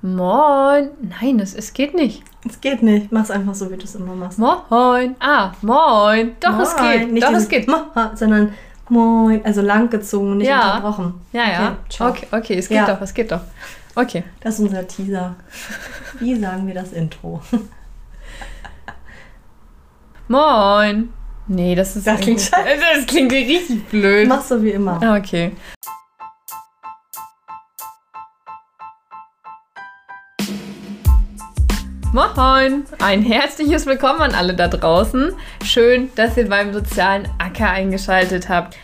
Moin. Nein, es, es geht nicht. Es geht nicht. Mach's einfach so, wie du es immer machst. Moin. Ah, moin. Doch, moin. es geht. Nicht Doch, es geht. Moin, sondern moin. Also langgezogen, nicht ja. unterbrochen. Ja, ja. Okay, okay, okay, es geht ja. doch, es geht doch. Okay. Das ist unser Teaser. Wie sagen wir das Intro? Moin. Nee, das ist. Das klingt scheiße. Das klingt richtig blöd. Mach so wie immer. Okay. Moin! Ein herzliches Willkommen an alle da draußen. Schön, dass ihr beim sozialen Acker eingeschaltet habt.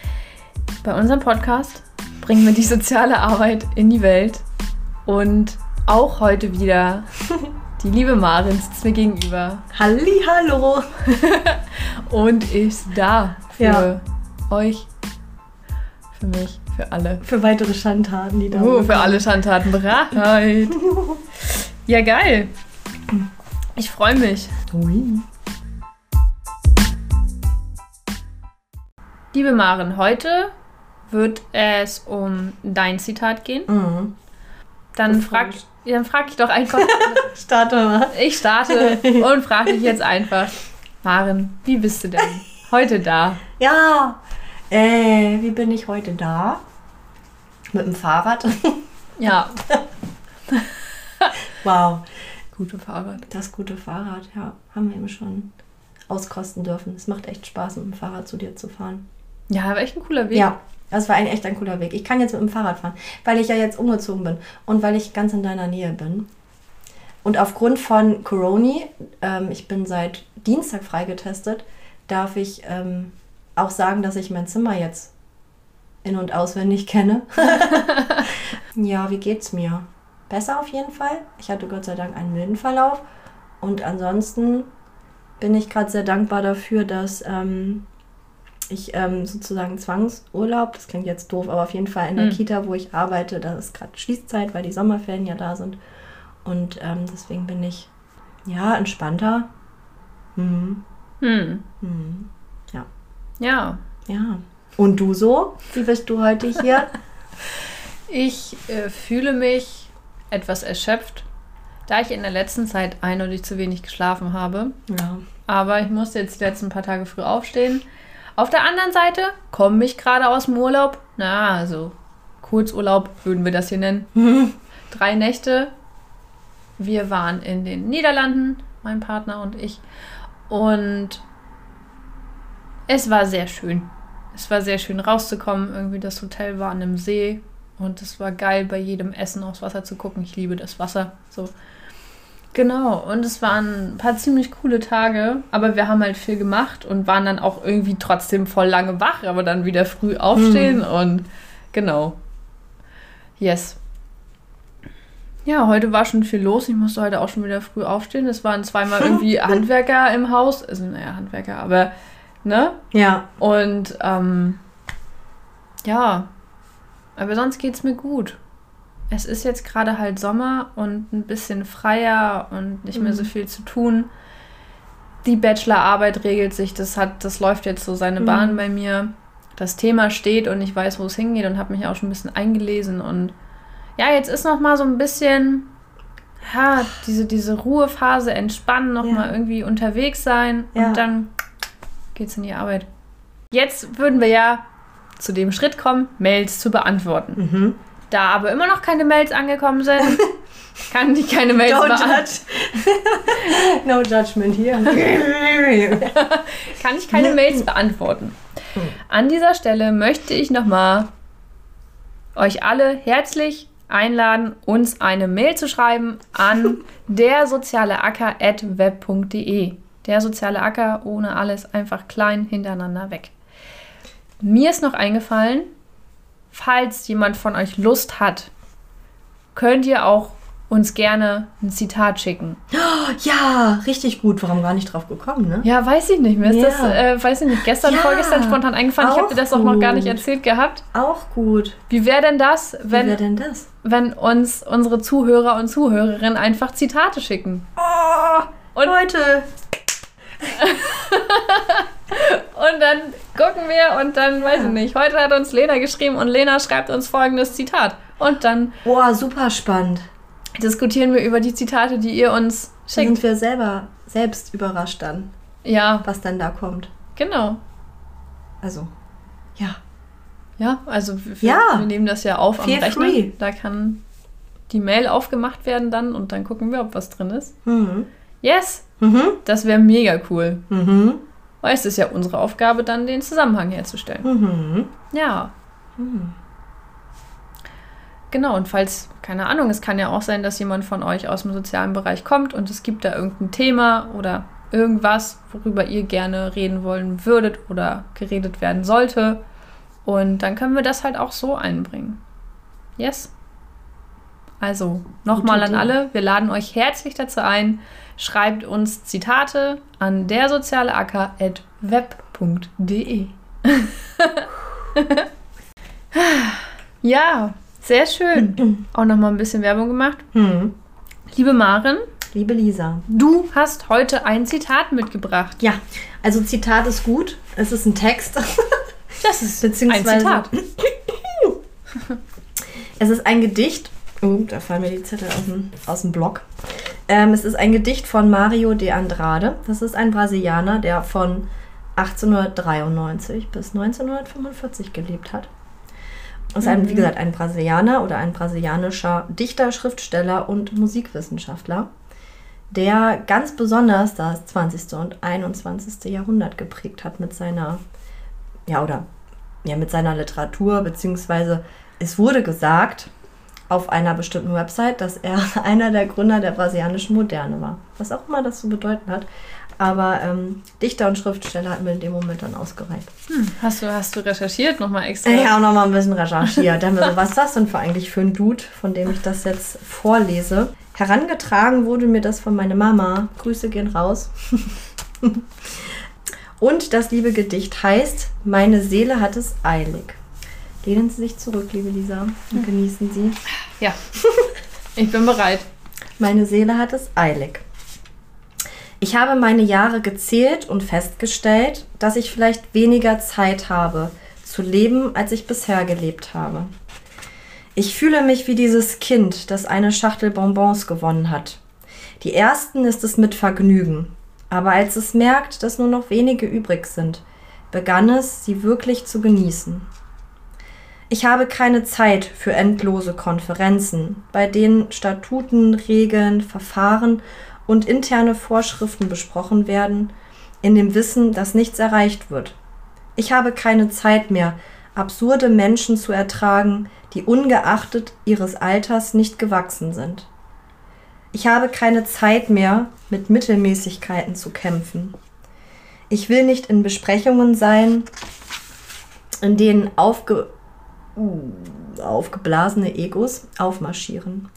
Bei unserem Podcast bringen wir die soziale Arbeit in die Welt. Und auch heute wieder die liebe Marin sitzt mir gegenüber. Halli, hallo! Und ist da für ja. euch, für mich, für alle. Für weitere Schandtaten, die da sind. Oh, für alle Schandtaten bereit. ja, geil. Ich freue mich. Ui. Liebe Maren, heute wird es um dein Zitat gehen. Mhm. Dann frag, dann frag ich doch einfach. starte mal. Ich starte und frage dich jetzt einfach. Maren, wie bist du denn heute da? Ja, äh, wie bin ich heute da? Mit dem Fahrrad. ja. wow gute Fahrrad. Das gute Fahrrad, ja, haben wir eben schon auskosten dürfen. Es macht echt Spaß, mit dem Fahrrad zu dir zu fahren. Ja, war echt ein cooler Weg. Ja, das war ein echt ein cooler Weg. Ich kann jetzt mit dem Fahrrad fahren, weil ich ja jetzt umgezogen bin und weil ich ganz in deiner Nähe bin. Und aufgrund von Corona, ähm, ich bin seit Dienstag freigetestet, darf ich ähm, auch sagen, dass ich mein Zimmer jetzt in- und auswendig kenne. ja, wie geht's mir? Besser auf jeden Fall. Ich hatte Gott sei Dank einen milden Verlauf. Und ansonsten bin ich gerade sehr dankbar dafür, dass ähm, ich ähm, sozusagen Zwangsurlaub, das klingt jetzt doof, aber auf jeden Fall in der mhm. Kita, wo ich arbeite, da ist gerade Schließzeit, weil die Sommerferien ja da sind. Und ähm, deswegen bin ich ja entspannter. Mhm. Mhm. Mhm. Ja. Ja. Ja. Und du so? Wie bist du heute hier? ich äh, fühle mich etwas erschöpft, da ich in der letzten Zeit eindeutig zu wenig geschlafen habe. Ja. Aber ich musste jetzt die letzten paar Tage früh aufstehen. Auf der anderen Seite komme ich gerade aus dem Urlaub. Na, also Kurzurlaub würden wir das hier nennen. Drei Nächte. Wir waren in den Niederlanden, mein Partner und ich. Und es war sehr schön. Es war sehr schön rauszukommen. Irgendwie das Hotel war an einem See und es war geil, bei jedem Essen aufs Wasser zu gucken. Ich liebe das Wasser. So. Genau, und es waren ein paar ziemlich coole Tage, aber wir haben halt viel gemacht und waren dann auch irgendwie trotzdem voll lange wach, aber dann wieder früh aufstehen mhm. und genau. Yes. Ja, heute war schon viel los. Ich musste heute auch schon wieder früh aufstehen. Es waren zweimal irgendwie Handwerker im Haus. Also, naja, Handwerker, aber, ne? Ja. Und, ähm, ja, aber sonst geht es mir gut. Es ist jetzt gerade halt Sommer und ein bisschen freier und nicht mehr so mhm. viel zu tun. Die Bachelorarbeit regelt sich, das hat, das läuft jetzt so seine mhm. Bahn bei mir. Das Thema steht und ich weiß, wo es hingeht und habe mich auch schon ein bisschen eingelesen und ja, jetzt ist noch mal so ein bisschen ja, diese, diese Ruhephase, entspannen, noch ja. mal irgendwie unterwegs sein ja. und dann geht's in die Arbeit. Jetzt würden wir ja zu dem Schritt kommen, Mails zu beantworten. Mhm. Da aber immer noch keine Mails angekommen sind, kann ich keine Mails beantworten. no judgment hier. kann ich keine Mails beantworten. An dieser Stelle möchte ich nochmal euch alle herzlich einladen, uns eine Mail zu schreiben an der soziale web.de. Der soziale Acker ohne alles einfach klein hintereinander weg. Mir ist noch eingefallen, falls jemand von euch Lust hat, könnt ihr auch uns gerne ein Zitat schicken. Ja, richtig gut. Warum gar nicht drauf gekommen, ne? Ja, weiß ich nicht. Mir ist ja. das, äh, weiß ich nicht, gestern, ja, vorgestern spontan eingefallen. Ich habe dir das gut. auch noch gar nicht erzählt gehabt. Auch gut. Wie wäre denn das, wenn, Wie wär denn das? wenn uns unsere Zuhörer und Zuhörerinnen einfach Zitate schicken? Oh, und Leute, und dann gucken wir und dann, weiß ich nicht, heute hat uns Lena geschrieben und Lena schreibt uns folgendes Zitat. Und dann. Boah, super spannend. diskutieren wir über die Zitate, die ihr uns schickt. sind wir selber selbst überrascht dann, Ja, was dann da kommt. genau. Also, ja. Ja, also wir, Ja. wir nehmen das ja auf am Feel Rechner. free. Da kann die Mail aufgemacht werden dann und dann gucken wir, ob was drin ist. Mhm. Yes, Mhm. das wäre mega cool. Mhm. Weil es ist ja unsere Aufgabe, dann den Zusammenhang herzustellen. Mhm. Ja. Genau, und falls, keine Ahnung, es kann ja auch sein, dass jemand von euch aus dem sozialen Bereich kommt und es gibt da irgendein Thema oder irgendwas, worüber ihr gerne reden wollen würdet oder geredet werden sollte. Und dann können wir das halt auch so einbringen. Yes? Also, nochmal an alle, wir laden euch herzlich dazu ein. Schreibt uns Zitate an der web.de. ja, sehr schön. Auch nochmal ein bisschen Werbung gemacht. Mhm. Liebe Maren, Liebe Lisa. du hast heute ein Zitat mitgebracht. Ja, also Zitat ist gut. Es ist ein Text. Das ist Beziehungsweise- ein Zitat. Es ist ein Gedicht. Oh, da fallen mir die Zettel aus dem, aus dem Block. Ähm, es ist ein Gedicht von Mario de Andrade. Das ist ein Brasilianer, der von 1893 bis 1945 gelebt hat. Das ist ein, wie gesagt, ein Brasilianer oder ein brasilianischer Dichter, Schriftsteller und Musikwissenschaftler, der ganz besonders das 20. und 21. Jahrhundert geprägt hat mit seiner, ja, oder ja, mit seiner Literatur, beziehungsweise es wurde gesagt auf einer bestimmten Website, dass er einer der Gründer der brasilianischen Moderne war. Was auch immer das zu bedeuten hat. Aber ähm, Dichter und Schriftsteller hat mir in dem Moment dann ausgereicht. Hast du, hast du recherchiert nochmal extra? Ich habe noch mal ein bisschen recherchiert. Dann so, was ist das denn für eigentlich für ein Dude, von dem ich das jetzt vorlese? Herangetragen wurde mir das von meiner Mama. Grüße gehen raus. Und das liebe Gedicht heißt, meine Seele hat es eilig. Lehnen Sie sich zurück, liebe Lisa, und genießen Sie. Ja. Ich bin bereit. Meine Seele hat es eilig. Ich habe meine Jahre gezählt und festgestellt, dass ich vielleicht weniger Zeit habe zu leben, als ich bisher gelebt habe. Ich fühle mich wie dieses Kind, das eine Schachtel Bonbons gewonnen hat. Die ersten ist es mit Vergnügen, aber als es merkt, dass nur noch wenige übrig sind, begann es, sie wirklich zu genießen. Ich habe keine Zeit für endlose Konferenzen, bei denen Statuten, Regeln, Verfahren und interne Vorschriften besprochen werden, in dem Wissen, dass nichts erreicht wird. Ich habe keine Zeit mehr, absurde Menschen zu ertragen, die ungeachtet ihres Alters nicht gewachsen sind. Ich habe keine Zeit mehr, mit Mittelmäßigkeiten zu kämpfen. Ich will nicht in Besprechungen sein, in denen aufge aufgeblasene Egos aufmarschieren.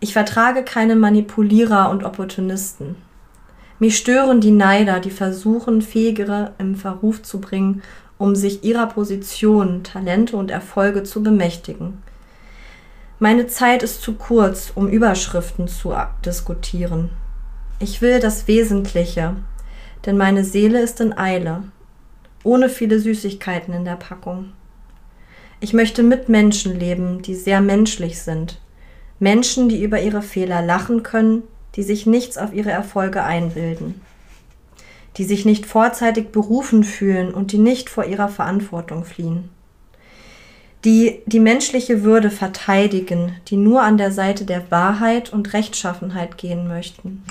Ich vertrage keine Manipulierer und Opportunisten. Mich stören die Neider, die versuchen, Fähigere im Verruf zu bringen, um sich ihrer Position, Talente und Erfolge zu bemächtigen. Meine Zeit ist zu kurz, um Überschriften zu diskutieren. Ich will das Wesentliche, denn meine Seele ist in Eile, ohne viele Süßigkeiten in der Packung. Ich möchte mit Menschen leben, die sehr menschlich sind. Menschen, die über ihre Fehler lachen können, die sich nichts auf ihre Erfolge einbilden. Die sich nicht vorzeitig berufen fühlen und die nicht vor ihrer Verantwortung fliehen. Die die menschliche Würde verteidigen, die nur an der Seite der Wahrheit und Rechtschaffenheit gehen möchten.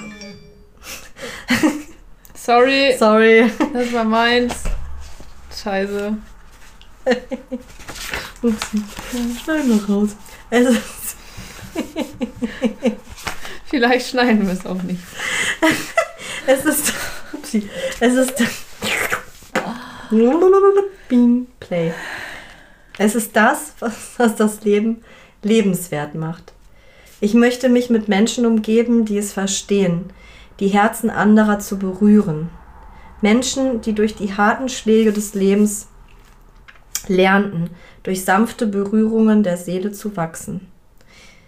Sorry, Sorry. das war meins. Scheiße. Upsi. Schneiden wir raus. Es ist Vielleicht schneiden wir es auch nicht. Es ist. Upsi. Es ist. Bean Play. Es ist das, was, was das Leben lebenswert macht. Ich möchte mich mit Menschen umgeben, die es verstehen, die Herzen anderer zu berühren. Menschen, die durch die harten Schläge des Lebens lernten, durch sanfte Berührungen der Seele zu wachsen.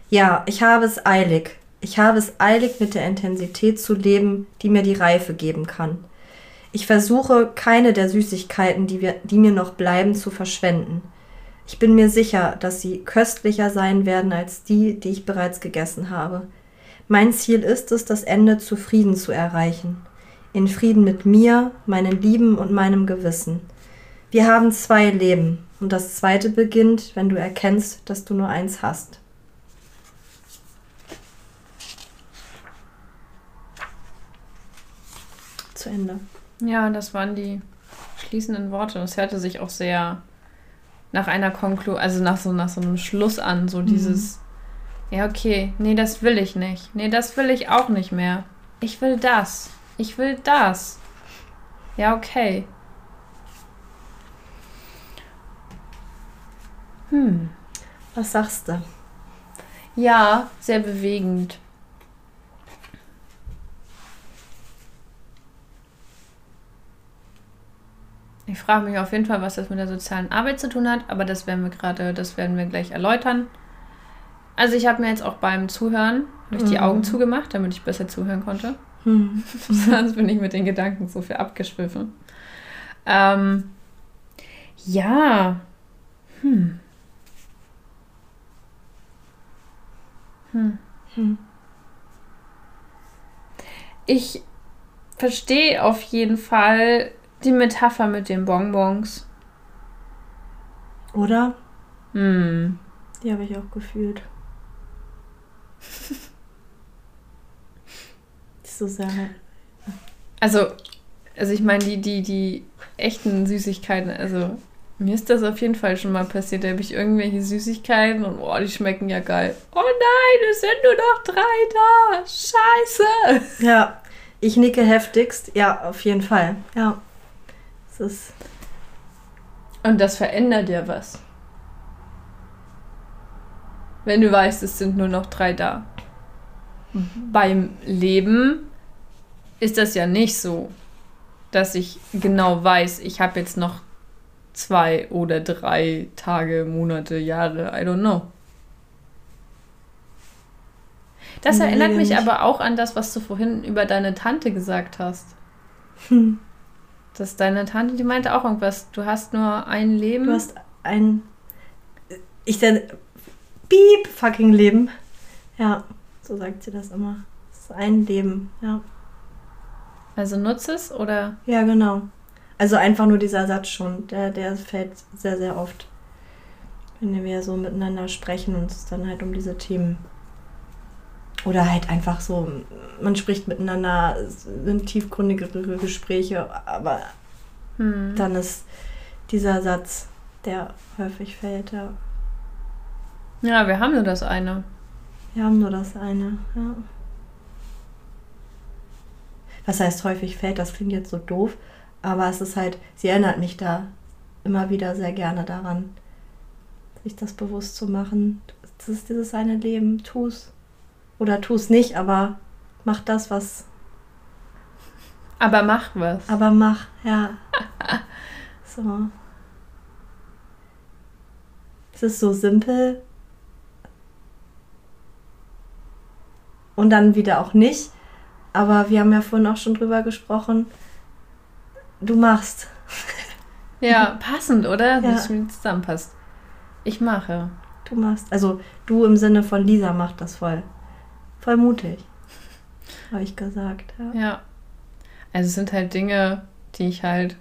Ja, ich habe es eilig. Ich habe es eilig, mit der Intensität zu leben, die mir die Reife geben kann. Ich versuche, keine der Süßigkeiten, die, wir, die mir noch bleiben, zu verschwenden. Ich bin mir sicher, dass sie köstlicher sein werden als die, die ich bereits gegessen habe. Mein Ziel ist es, das Ende zufrieden zu erreichen. In Frieden mit mir, meinen Lieben und meinem Gewissen. Wir haben zwei Leben und das zweite beginnt, wenn du erkennst, dass du nur eins hast. Zu Ende. Ja, das waren die schließenden Worte. Das hörte sich auch sehr nach einer Konklu, also nach so, nach so einem Schluss an, so dieses, ja, okay, nee, das will ich nicht. Nee, das will ich auch nicht mehr. Ich will das. Ich will das. Ja, okay. Hm. Was sagst du? Ja, sehr bewegend. Ich frage mich auf jeden Fall, was das mit der sozialen Arbeit zu tun hat, aber das werden wir gerade, das werden wir gleich erläutern. Also ich habe mir jetzt auch beim Zuhören durch die Mhm. Augen zugemacht, damit ich besser zuhören konnte. Hm. Sonst bin ich mit den Gedanken so viel abgeschwiffen. Ähm, ja. Hm. Hm. Hm. Ich verstehe auf jeden Fall die Metapher mit den Bonbons. Oder? Hm. Die habe ich auch gefühlt. so sehr. Also, also ich meine, die, die, die echten Süßigkeiten, also mir ist das auf jeden Fall schon mal passiert. Da habe ich irgendwelche Süßigkeiten und oh, die schmecken ja geil. Oh nein, es sind nur noch drei da. Scheiße. Ja, ich nicke heftigst. Ja, auf jeden Fall. Ja. Es ist. Und das verändert ja was. Wenn du weißt, es sind nur noch drei da. Beim Leben ist das ja nicht so, dass ich genau weiß, ich habe jetzt noch zwei oder drei Tage, Monate, Jahre, I don't know. Das Nee, erinnert mich nicht. aber auch an das, was du vorhin über deine Tante gesagt hast. Hm. Dass deine Tante, die meinte auch irgendwas, du hast nur ein Leben. Du hast ein. Ich dann. Piep, fucking Leben. Ja, so sagt sie das immer. Es ist ein Leben, ja. Also nutze es oder? Ja, genau. Also einfach nur dieser Satz schon, der, der fällt sehr, sehr oft. Wenn wir so miteinander sprechen und es dann halt um diese Themen. Oder halt einfach so, man spricht miteinander, es sind tiefgründigere Gespräche, aber Hm. dann ist dieser Satz, der häufig fällt, ja. Ja, wir haben nur das eine. Wir haben nur das eine, ja. Was heißt häufig fällt, das klingt jetzt so doof, aber es ist halt, sie erinnert mich da immer wieder sehr gerne daran, sich das bewusst zu machen. Das ist dieses eine Leben, tu's. Oder tu's nicht, aber mach das, was, Aber mach was. aber mach, ja. So. Es ist so simpel. Und dann wieder auch nicht. Aber wir haben ja vorhin auch schon drüber gesprochen. Du machst. Ja, passend, oder? Ja. Dass es zusammenpasst. Ich mache. Du machst. Also du im Sinne von Lisa macht das voll. Voll mutig. Habe ich gesagt. Ja. Ja. Also es sind halt Dinge, die ich halt.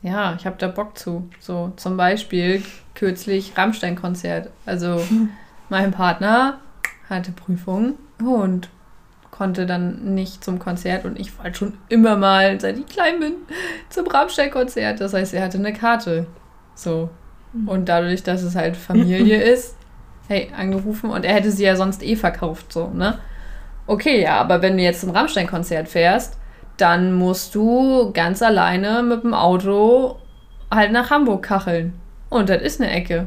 Ja, ich habe da Bock zu. So zum Beispiel kürzlich Rammstein-Konzert. Also mein Partner hatte Prüfung und konnte dann nicht zum Konzert und ich wollte schon immer mal, seit ich klein bin, zum Rammstein-Konzert. Das heißt, er hatte eine Karte. So. Und dadurch, dass es halt Familie ist, hey, angerufen und er hätte sie ja sonst eh verkauft, so, ne? Okay, ja, aber wenn du jetzt zum Rammstein-Konzert fährst, dann musst du ganz alleine mit dem Auto halt nach Hamburg kacheln. Und das ist eine Ecke.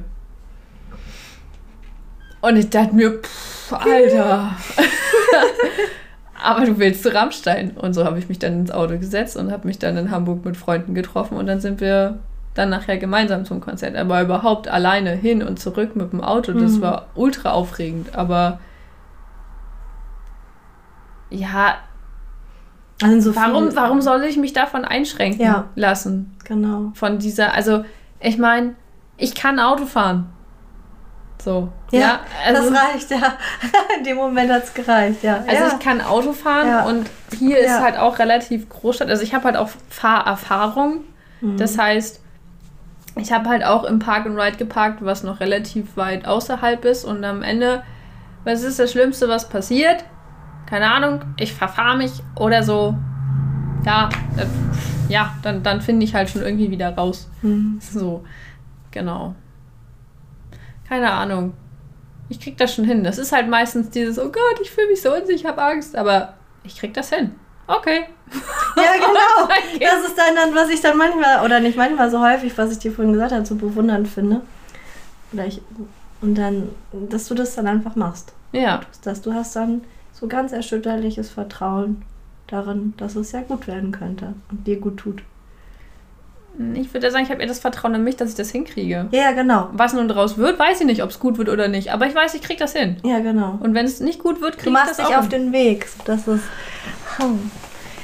Und ich dachte mir, pff, Alter. aber du willst zu Rammstein. Und so habe ich mich dann ins Auto gesetzt und habe mich dann in Hamburg mit Freunden getroffen und dann sind wir dann nachher gemeinsam zum Konzert. Aber überhaupt alleine hin und zurück mit dem Auto, das Mhm. war ultra aufregend. Aber ja, Also so warum, warum soll ich mich davon einschränken Ja. lassen? Genau. Von dieser, also ich meine, ich kann Auto fahren. So. Ja, Ja, also, das reicht, ja. In dem Moment hat es gereicht, ja. also ja. ich kann Auto fahren Ja. und hier ist halt auch relativ Großstadt. Also ich habe halt auch Fahrerfahrung. Mhm. Das heißt, ich habe halt auch im Park and Ride geparkt, was noch relativ weit außerhalb ist. Und am Ende, was ist das Schlimmste, was passiert? Keine Ahnung, ich verfahre mich oder so. Ja, äh, ja, dann, dann finde ich halt schon irgendwie wieder raus. Mhm. So, genau. Keine Ahnung. Ich krieg das schon hin. Das ist halt meistens dieses, oh Gott, ich fühle mich so unsicher, ich habe Angst. Aber ich krieg das hin. Okay. Ja, genau. Das ist dann, dann, was ich dann manchmal, oder nicht manchmal so häufig, was ich dir vorhin gesagt habe, so bewundernd finde. Oder ich, und dann, dass du das dann einfach machst. Ja. Dass du hast dann so ganz erschütterliches Vertrauen darin, dass es ja gut werden könnte und dir gut tut. Ich würde sagen, ich habe eher das Vertrauen in mich, dass ich das hinkriege. Ja, genau. Was nun daraus wird, weiß ich nicht, ob es gut wird oder nicht. Aber ich weiß, ich krieg das hin. Ja, genau. Und wenn es nicht gut wird, Du krieg ich machst das dich auch auf hin. den Weg. Das ist.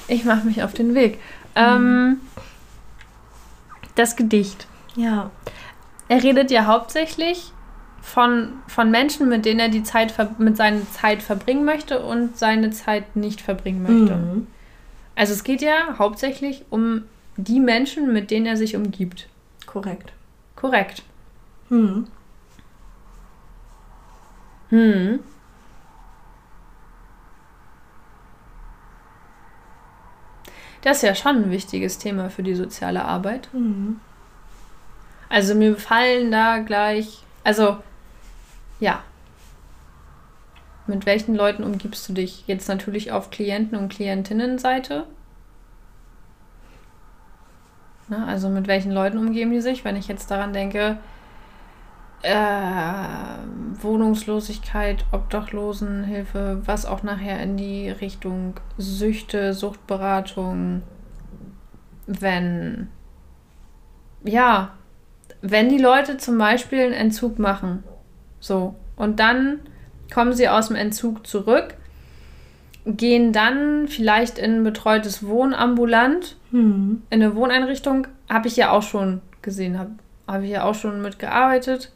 Ich mache mich auf den Weg. Ähm, das Gedicht. Ja. Er redet ja hauptsächlich von, von Menschen, mit denen er die Zeit mit seiner Zeit verbringen möchte und seine Zeit nicht verbringen möchte. Mhm. Also es geht ja hauptsächlich um die Menschen, mit denen er sich umgibt. Korrekt. Korrekt. Mhm. Hm. Das ist ja schon ein wichtiges Thema für die soziale Arbeit. Mhm. Also mir fallen da gleich, also ja. Mit welchen Leuten umgibst du dich? Jetzt natürlich auf Klienten- und Klientinnenseite. Na, also mit welchen Leuten umgeben die sich? Wenn ich jetzt daran denke, äh, Wohnungslosigkeit, Obdachlosenhilfe, was auch nachher in die Richtung Süchte, Suchtberatung, wenn, ja, wenn die Leute zum Beispiel einen Entzug machen, so, und dann kommen sie aus dem Entzug zurück, gehen dann vielleicht in ein betreutes Wohnambulant, Mhm. in eine Wohneinrichtung, habe ich ja auch schon gesehen, habe hab ich ja auch schon mitgearbeitet.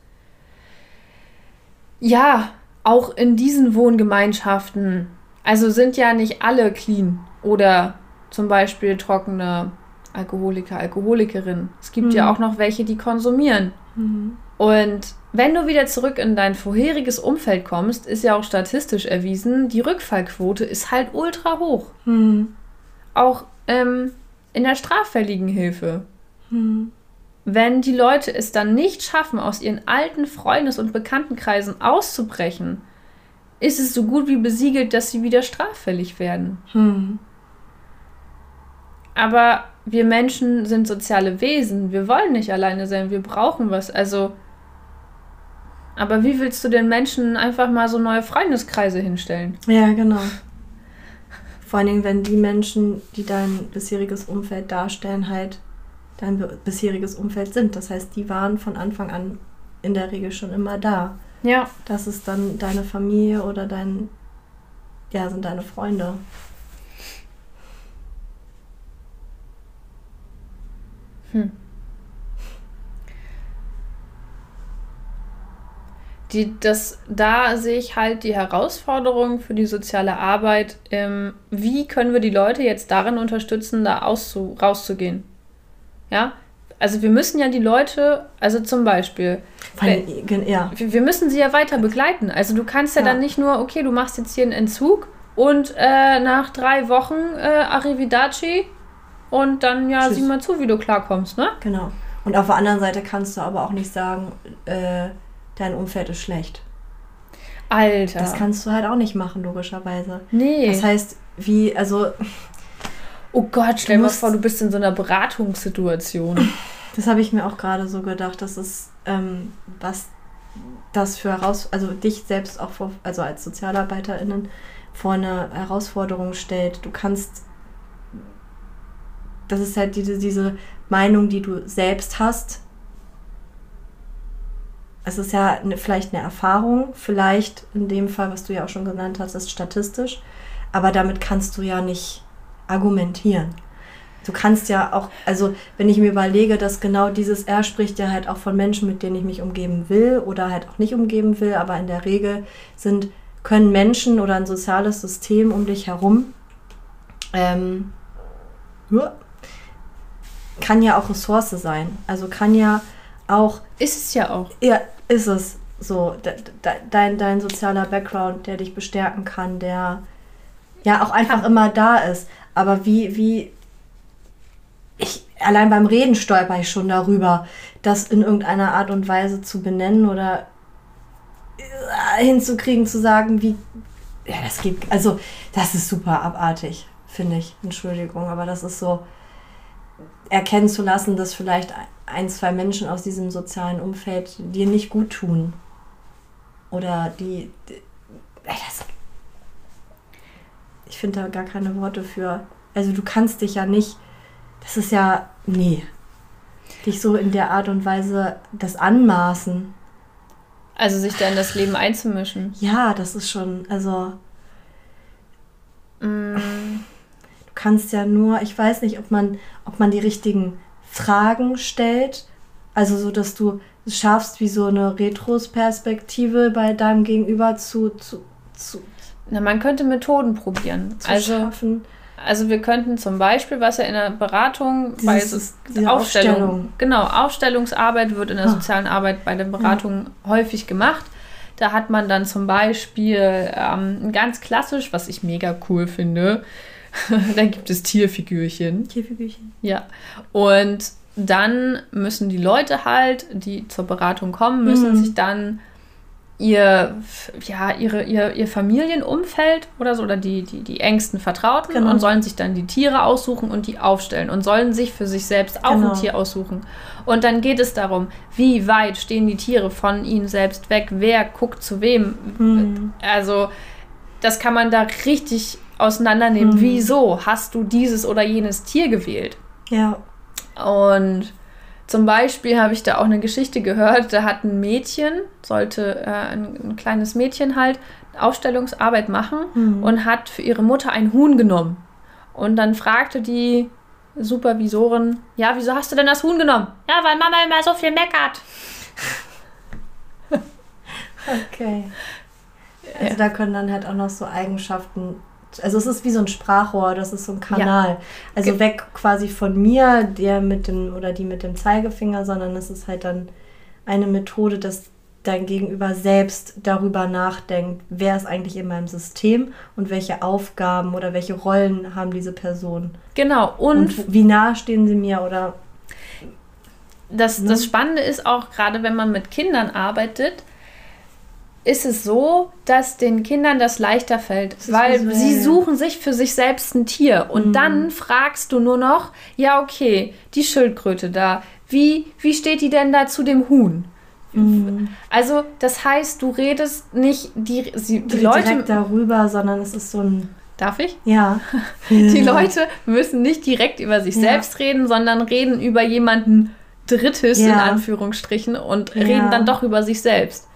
Ja, auch in diesen Wohngemeinschaften, also sind ja nicht alle clean oder zum Beispiel trockene Alkoholiker, Alkoholikerinnen. Es gibt ja Mhm. auch noch welche, die konsumieren. Mhm. Und wenn du wieder zurück in dein vorheriges Umfeld kommst, ist ja auch statistisch erwiesen, die Rückfallquote ist halt ultra hoch. Mhm. Auch ähm, in der straffälligen Hilfe. Mhm. Wenn die Leute es dann nicht schaffen, aus ihren alten Freundes- und Bekanntenkreisen auszubrechen, ist es so gut wie besiegelt, dass sie wieder straffällig werden. Mhm. Aber wir Menschen sind soziale Wesen. Wir wollen nicht alleine sein. Wir brauchen was. Also. Aber wie willst du den Menschen einfach mal so neue Freundeskreise hinstellen? Ja, genau. Vor allen Dingen, wenn die Menschen, die dein bisheriges Umfeld darstellen, halt dein bisheriges Umfeld sind. Das heißt, die waren von Anfang an in der Regel schon immer da. Ja. Das ist dann deine Familie oder dein, ja, sind deine Freunde. Hm. Die, das, da sehe ich halt die Herausforderung für die soziale Arbeit. Ähm, wie können wir die Leute jetzt darin unterstützen, da auszu, rauszugehen? Ja, also wir müssen ja die Leute, also zum Beispiel, gen- ja. wir wir müssen sie ja weiter begleiten. Also du kannst ja, Ja. dann nicht nur, okay, du machst jetzt hier einen Entzug und äh, nach drei Wochen äh, Arrivederci und dann ja, Tschüss. sieh mal zu, wie du klarkommst, ne? Genau. Und auf der anderen Seite kannst du aber auch nicht sagen, äh, dein Umfeld ist schlecht. Alter. Das kannst du halt auch nicht machen, logischerweise. nee. Das heißt, wie, also, oh Gott, stell dir mal vor, du bist in so einer Beratungssituation. das habe ich mir auch gerade so gedacht, das ist, ähm, was das für heraus, also dich selbst auch vor, also als SozialarbeiterInnen vor eine Herausforderung stellt. Du kannst, das ist halt diese, diese Meinung, die du selbst hast. Es ist ja eine, vielleicht eine Erfahrung, vielleicht in dem Fall, was du ja auch schon genannt hast, ist statistisch, aber damit kannst du ja nicht argumentieren. Du kannst ja auch, also wenn ich mir überlege, dass genau dieses R spricht ja halt auch von Menschen, mit denen ich mich umgeben will oder halt auch nicht umgeben will, aber in der Regel sind, können Menschen oder ein soziales System um dich herum ähm, kann ja auch Ressource sein. Also kann ja auch. Ist es ja auch. Ja, ist es so. De, de, dein, dein sozialer Background, der dich bestärken kann, der ja auch einfach kann. immer da ist. Aber wie, wie ich, allein beim Reden stolper ich schon darüber, das in irgendeiner Art und Weise zu benennen oder äh, hinzukriegen, zu sagen, wie, ja, das geht, also, das ist super abartig, finde ich. Entschuldigung, aber das ist so, erkennen zu lassen, dass vielleicht ein, zwei Menschen aus diesem sozialen Umfeld dir nicht gut tun. Oder die, die das, ich finde da gar keine Worte für. Also du kannst dich ja nicht das ist ja, nee, dich so in der Art und Weise das anmaßen. Also sich da in das Leben einzumischen. Ja, das ist schon, also. Mm. Du kannst ja nur, ich weiß nicht, ob man, ob man die richtigen Fragen stellt. Also so, dass du es schaffst, wie so eine Retrospektive bei deinem Gegenüber zu, zu, zu Na, man könnte Methoden probieren. Zu also, schaffen also wir könnten zum Beispiel, was ja in der Beratung Dieses, bei so Aufstellung, Aufstellung, genau, Aufstellungsarbeit wird in der ah. sozialen Arbeit bei den Beratungen ja. häufig gemacht. Da hat man dann zum Beispiel ähm, ganz klassisch, was ich mega cool finde, da gibt es Tierfigürchen. Tierfigürchen. Ja. Und dann müssen die Leute halt, die zur Beratung kommen, müssen mhm. sich dann ihr, ja, ihre, ihr, ihr Familienumfeld oder so, oder die, die, die engsten Vertrauten genau. und sollen sich dann die Tiere aussuchen und die aufstellen und sollen sich für sich selbst auch genau. ein Tier aussuchen. Und dann geht es darum, wie weit stehen die Tiere von ihnen selbst weg, wer guckt zu wem. Mhm. Also, das kann man da richtig auseinandernehmen. Mhm. Wieso hast du dieses oder jenes Tier gewählt? Ja. Und zum Beispiel habe ich da auch eine Geschichte gehört, da hat ein Mädchen, sollte äh, ein, ein, kleines Mädchen halt Aufstellungsarbeit machen mhm. und hat für ihre Mutter ein Huhn genommen. Und dann fragte die Supervisorin, ja, wieso hast du denn das Huhn genommen? Ja, weil Mama immer so viel meckert. okay. Also ja. da können dann halt auch noch so Eigenschaften also es ist wie so ein Sprachrohr, das ist so ein Kanal. Ja. Also weg quasi von mir, der mit dem oder die mit dem Zeigefinger, sondern es ist halt dann eine Methode, dass dein Gegenüber selbst darüber nachdenkt, wer ist eigentlich in meinem System und welche Aufgaben oder welche Rollen haben diese Personen. Genau, und, und wie nah stehen sie mir oder. Das, ne? das Spannende ist auch, gerade wenn man mit Kindern arbeitet, ist es so, dass den Kindern das leichter fällt, das weil visuell. sie suchen sich für sich selbst ein Tier und mhm. dann fragst du nur noch, ja okay, die Schildkröte da, wie, wie steht die denn da zu dem Huhn? Mhm. Also das heißt, du redest nicht die, die, die Leute direkt darüber, sondern es ist so ein Darf ich? Ja. Die Leute müssen nicht direkt über sich ja. selbst reden, sondern reden über jemanden Drittes ja. in Anführungsstrichen und ja. reden dann doch über sich selbst.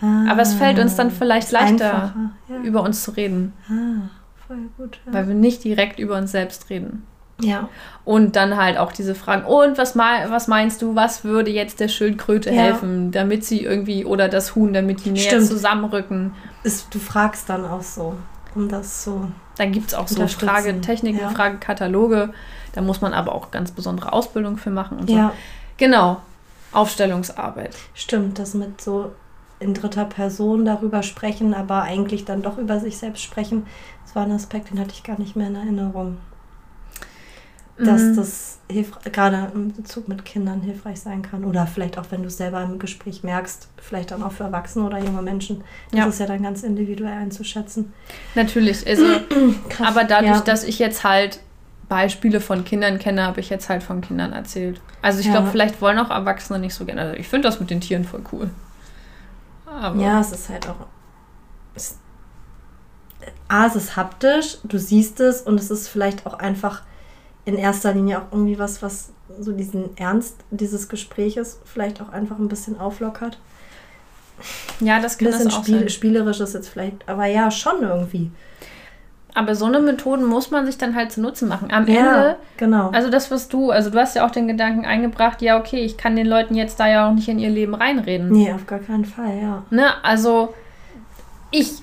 Ah, Aber es fällt uns dann vielleicht leichter, ja. über uns zu reden. Ah, voll gut. Ja. Weil wir nicht direkt über uns selbst reden. Ja. Und dann halt auch diese Fragen, und was, was meinst du, was würde jetzt der Schildkröte ja. helfen, damit sie irgendwie, oder das Huhn, damit die näher zusammenrücken? Ist, du fragst dann auch so, um das so. Dann gibt es auch so Fragetechniken, ja. Fragekataloge. Da muss man aber auch ganz besondere Ausbildung für machen und so. Ja. Genau. Aufstellungsarbeit. Stimmt, das mit so in dritter Person darüber sprechen, aber eigentlich dann doch über sich selbst sprechen. Das war ein Aspekt, den hatte ich gar nicht mehr in Erinnerung. Dass mhm. das gerade im Bezug mit Kindern hilfreich sein kann. Oder vielleicht auch, wenn du es selber im Gespräch merkst, vielleicht dann auch für Erwachsene oder junge Menschen. Das ja. ist ja dann ganz individuell einzuschätzen. Natürlich, also, Krass, aber dadurch, ja. dass ich jetzt halt Beispiele von Kindern kenne, habe ich jetzt halt von Kindern erzählt. Also ich ja. glaube, vielleicht wollen auch Erwachsene nicht so gerne. Also ich finde das mit den Tieren voll cool. Aber ja, es ist halt auch. Es, A, es ist haptisch, du siehst es und es ist vielleicht auch einfach in erster Linie auch irgendwie was, was so diesen Ernst dieses Gespräches vielleicht auch einfach ein bisschen auflockert. Ja, das kann ein bisschen das auch Spiel, sein. spielerisch ist jetzt vielleicht, aber ja, schon irgendwie. Aber so eine Methoden muss man sich dann halt zunutze machen. Am Ja, Ende, genau. also das, was du, also du hast ja auch den Gedanken eingebracht, ja, okay, ich kann den Leuten jetzt da ja auch nicht in ihr Leben reinreden. Nee, auf gar keinen Fall, ja. Ne? Also, ich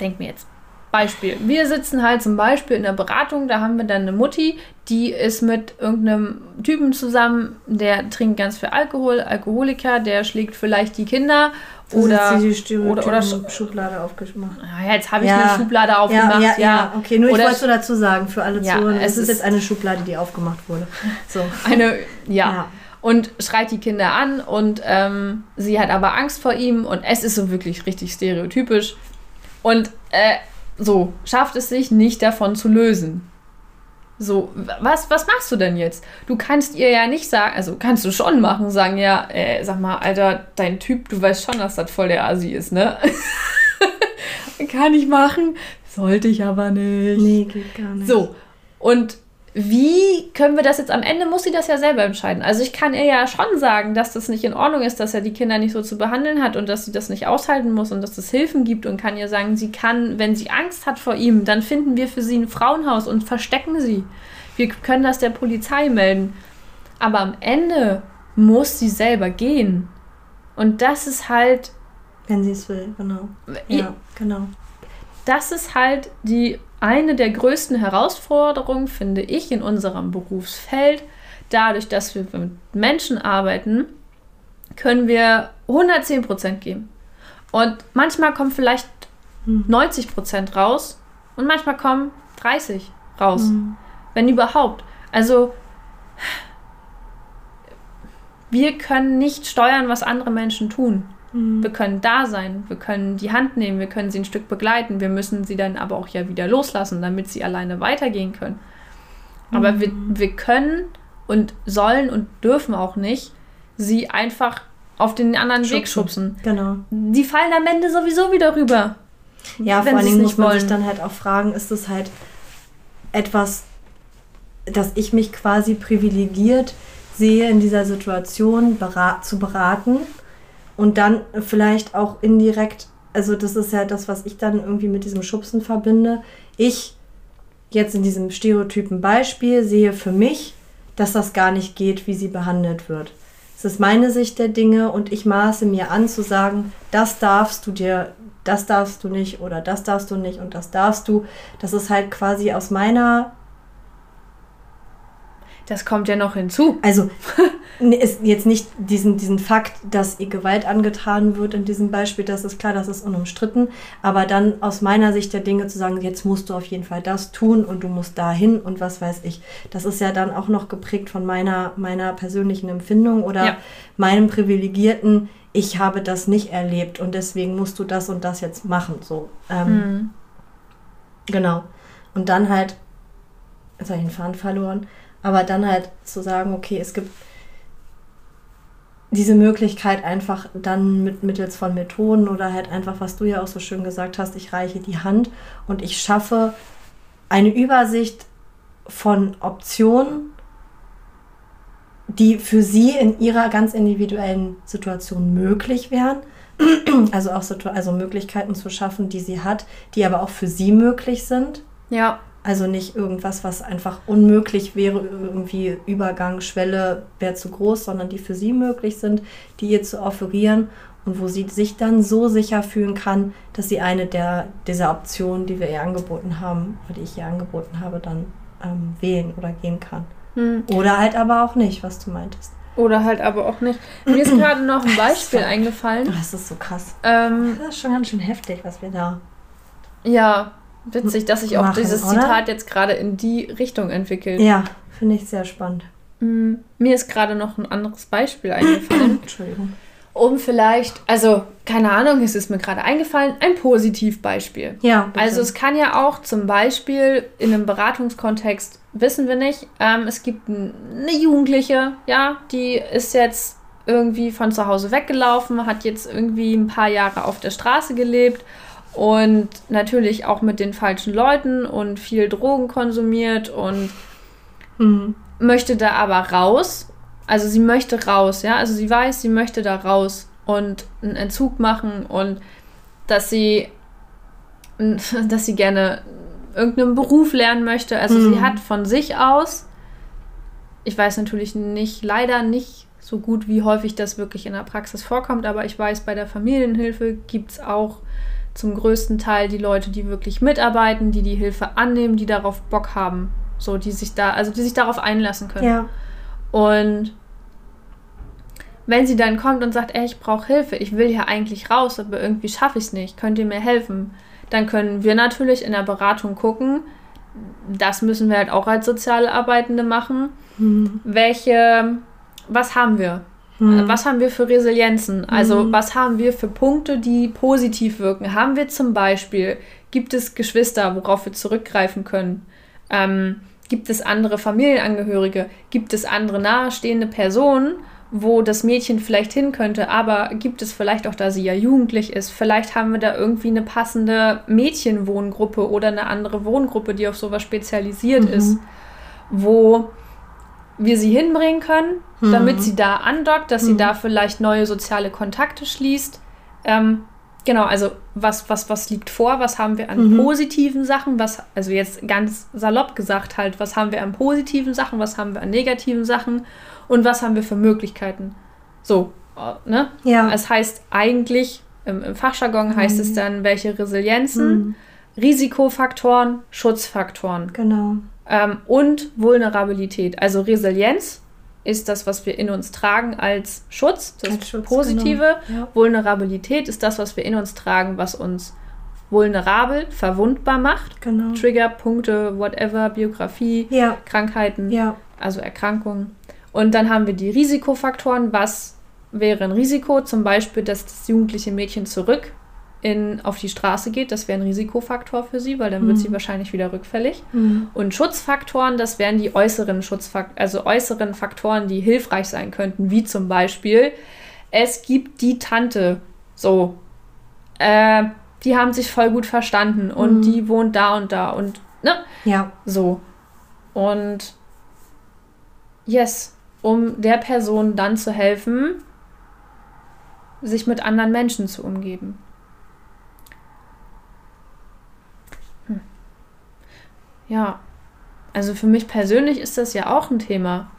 denke mir jetzt, Beispiel. Wir sitzen halt zum Beispiel in der Beratung, da haben wir dann eine Mutti, die ist mit irgendeinem Typen zusammen, der trinkt ganz viel Alkohol, Alkoholiker, der schlägt vielleicht die Kinder oder, oder, oder, Schublade aufgemacht. Ah, jetzt habe ich Ja. eine Schublade aufgemacht. ja, ja, ja, okay. Nur ich Oder wollte nur dazu sagen, für alle Ja, Zuhörer, es es ist jetzt eine Schublade, die aufgemacht wurde. So. Eine, ja. Ja. Und schreit die Kinder an und ähm, sie hat aber Angst vor ihm und es ist so wirklich richtig stereotypisch. Und äh, so, schafft es sich nicht davon zu lösen. So, was, was machst du denn jetzt? Du kannst ihr ja nicht sagen, also kannst du schon machen, sagen, ja, äh, sag mal, Alter, dein Typ, du weißt schon, dass das voll der Asi ist, ne? Kann ich machen, sollte ich aber nicht. Nee, geht gar nicht. So, und wie können wir das jetzt am Ende, muss sie das ja selber entscheiden. Also ich kann ihr ja schon sagen, dass das nicht in Ordnung ist, dass er die Kinder nicht so zu behandeln hat und dass sie das nicht aushalten muss und dass es Hilfen gibt und kann ihr sagen, sie kann, wenn sie Angst hat vor ihm, dann finden wir für sie ein Frauenhaus und verstecken sie. Wir können das der Polizei melden. Aber am Ende muss sie selber gehen. Und das ist halt Wenn sie es will, genau. Ja, genau. das ist halt die eine der größten Herausforderungen, finde ich, in unserem Berufsfeld. Dadurch, dass wir mit Menschen arbeiten, können wir 110 Prozent geben. Und manchmal kommen vielleicht Hm. 90 Prozent raus und manchmal kommen 30 raus. Mhm. Wenn überhaupt. Also wir können nicht steuern, was andere Menschen tun. Mhm. Wir können da sein, wir können die Hand nehmen, wir können sie ein Stück begleiten, wir müssen sie dann aber auch ja wieder loslassen, damit sie alleine weitergehen können. Aber wir, wir können und sollen und dürfen auch nicht sie einfach auf den anderen Weg schubsen. Genau. Die fallen am Ende sowieso wieder rüber. Ja, wenn vor allen Dingen muss man sich wollen. dann halt auch fragen, ist es halt etwas, dass ich mich quasi privilegiert sehe, in dieser Situation bera zu beraten und dann vielleicht auch indirekt, also das ist ja das, was ich dann irgendwie mit diesem Schubsen verbinde. Ich jetzt in diesem stereotypen Beispiel sehe für mich, dass das gar nicht geht, wie sie behandelt wird. Es ist meine Sicht der Dinge und ich maße mir an zu sagen, das darfst du dir, das darfst du nicht oder das darfst du nicht und das darfst du. Das ist halt quasi aus meiner, Das kommt ja noch hinzu. also ist jetzt nicht diesen, diesen Fakt, dass ihr Gewalt angetan wird in diesem Beispiel, das ist klar, das ist unumstritten, aber dann aus meiner Sicht der Dinge zu sagen, jetzt musst du auf jeden Fall das tun und du musst dahin und was weiß ich. Das ist ja dann auch noch geprägt von meiner, meiner persönlichen Empfindung oder Ja. meinem privilegierten, ich habe das nicht erlebt und deswegen musst du das und das jetzt machen. So. Ähm, Mhm. Genau. Und dann halt, jetzt habe ich den Faden verloren, aber dann halt zu sagen, okay, es gibt diese Möglichkeit einfach dann mit mittels von Methoden oder halt einfach, was du ja auch so schön gesagt hast, ich reiche die Hand und ich schaffe eine Übersicht von Optionen, die für sie in ihrer ganz individuellen Situation möglich wären. Also auch also Möglichkeiten zu schaffen, die sie hat, die aber auch für sie möglich sind. Ja, Also nicht irgendwas, was einfach unmöglich wäre, irgendwie Übergang, Schwelle wäre zu groß, sondern die für sie möglich sind, die ihr zu offerieren und wo sie sich dann so sicher fühlen kann, dass sie eine der dieser Optionen, die wir ihr angeboten haben, oder die ich ihr angeboten habe, dann ähm, wählen oder gehen kann. Hm. Oder halt aber auch nicht, was du meintest. Oder halt aber auch nicht. Mir ist gerade noch ein Beispiel eingefallen. Das ist so krass. Ähm, Das ist schon ganz schön heftig, was wir da. ja, witzig, dass sich auch Machen, dieses oder? Zitat jetzt gerade in die Richtung entwickelt. Ja, finde ich sehr spannend. Mm, Mir ist gerade noch ein anderes Beispiel eingefallen, Entschuldigung. um vielleicht, also keine Ahnung, es ist mir gerade eingefallen, ein Positivbeispiel. Ja, bitte. Also es kann ja auch zum Beispiel in einem Beratungskontext, wissen wir nicht, ähm, es gibt eine Jugendliche, ja, die ist jetzt irgendwie von zu Hause weggelaufen, hat jetzt irgendwie ein paar Jahre auf der Straße gelebt und natürlich auch mit den falschen Leuten und viel Drogen konsumiert und Mhm. möchte da aber raus. Also sie möchte raus, ja. Also sie weiß, sie möchte da raus und einen Entzug machen und dass sie, dass sie gerne irgendeinen Beruf lernen möchte. Also sie Mhm. hat von sich aus, ich weiß natürlich nicht, leider nicht so gut, wie häufig das wirklich in der Praxis vorkommt, aber ich weiß, bei der Familienhilfe gibt es auch zum größten Teil die Leute, die wirklich mitarbeiten, die die Hilfe annehmen, die darauf Bock haben. So, die sich da, also die sich darauf einlassen können. Ja. Und wenn sie dann kommt und sagt, ey, ich brauche Hilfe, ich will hier eigentlich raus, aber irgendwie schaffe ich es nicht, könnt ihr mir helfen? Dann können wir natürlich in der Beratung gucken, das müssen wir halt auch als soziale Arbeitende machen. Mhm. Welche, was haben wir? Mhm. Was haben wir für Resilienzen? Also, was haben wir für Punkte, die positiv wirken? Haben wir zum Beispiel, gibt es Geschwister, worauf wir zurückgreifen können? Ähm, gibt es andere Familienangehörige? Gibt es andere nahestehende Personen, wo das Mädchen vielleicht hin könnte? Aber gibt es vielleicht auch, da sie ja jugendlich ist, vielleicht haben wir da irgendwie eine passende Mädchenwohngruppe oder eine andere Wohngruppe, die auf sowas spezialisiert Mhm. ist, wo wir sie hinbringen können, damit sie da andockt, dass sie da vielleicht neue soziale Kontakte schließt. Ähm, genau, also was, was, was liegt vor? Was haben wir an positiven Sachen? Was, also jetzt ganz salopp gesagt halt, was haben wir an positiven Sachen? Was haben wir an negativen Sachen? Und was haben wir für Möglichkeiten? So, äh, ne? Ja. Es heißt eigentlich, im, im Fachjargon heißt es dann, welche Resilienzen, Risikofaktoren, Schutzfaktoren Genau. Ähm, und Vulnerabilität. Also Resilienz ist das, was wir in uns tragen als Schutz, das Als Schutz, Positive. genau, ja. Vulnerabilität ist das, was wir in uns tragen, was uns vulnerabel, verwundbar macht. Genau. Triggerpunkte, whatever, Biografie, Ja. Krankheiten, Ja. also Erkrankungen. Und dann haben wir die Risikofaktoren. Was wäre ein Risiko? Zum Beispiel, dass das jugendliche Mädchen zurück in, auf die Straße geht. Das wäre ein Risikofaktor für sie, weil dann wird sie wahrscheinlich wieder rückfällig. Mhm. Und Schutzfaktoren, das wären die äußeren Schutzfaktoren, also äußeren Faktoren, die hilfreich sein könnten, wie zum Beispiel, es gibt die Tante, so, äh, die haben sich voll gut verstanden und die wohnt da und da und, ne, Ja. so. Und yes, um der Person dann zu helfen, sich mit anderen Menschen zu umgeben. Ja, also für mich persönlich ist das ja auch ein Thema.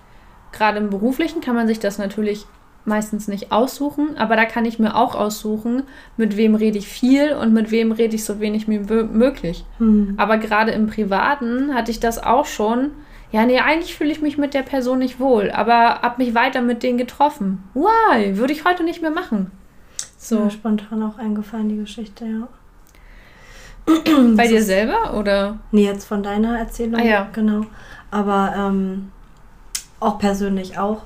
Gerade im beruflichen kann man sich das natürlich meistens nicht aussuchen, aber da kann ich mir auch aussuchen, mit wem rede ich viel und mit wem rede ich so wenig wie mö- möglich. Mhm. Aber gerade im Privaten hatte ich das auch schon. Ja, nee, eigentlich fühle ich mich mit der Person nicht wohl, aber hab mich weiter mit denen getroffen. Why? Würde ich heute nicht mehr machen. So. So. Mir spontan auch eingefallen, die Geschichte, ja. Bei dir selber oder? Nee, jetzt von deiner Erzählung. Ah, ja. Genau. Aber ähm, auch persönlich auch,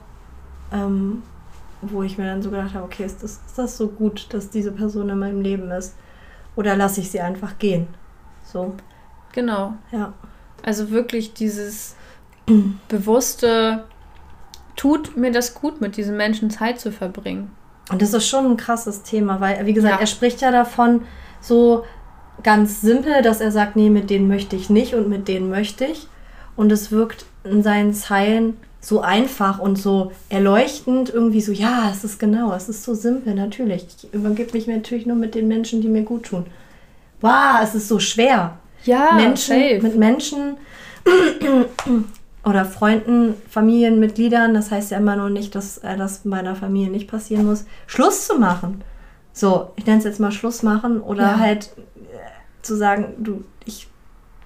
ähm, wo ich mir dann so gedacht habe, okay, ist das, ist das so gut, dass diese Person in meinem Leben ist? Oder lasse ich sie einfach gehen? So, Genau. ja. Also wirklich dieses bewusste, tut mir das gut, mit diesen Menschen Zeit zu verbringen. Und das ist schon ein krasses Thema, weil, wie gesagt, Ja. er spricht ja davon so ganz simpel, dass er sagt, nee, mit denen möchte ich nicht und mit denen möchte ich. Und es wirkt in seinen Zeilen so einfach und so erleuchtend, irgendwie so, ja, es ist genau, es ist so simpel, natürlich. Ich übergebe mich natürlich nur mit den Menschen, die mir gut tun. Wow, es ist so schwer. Ja, Menschen, safe. mit Menschen oder Freunden, Familienmitgliedern, das heißt ja immer noch nicht, dass äh, das meiner Familie nicht passieren muss, Schluss zu machen. So, ich nenne es jetzt mal Schluss machen oder Ja. halt zu sagen, du, ich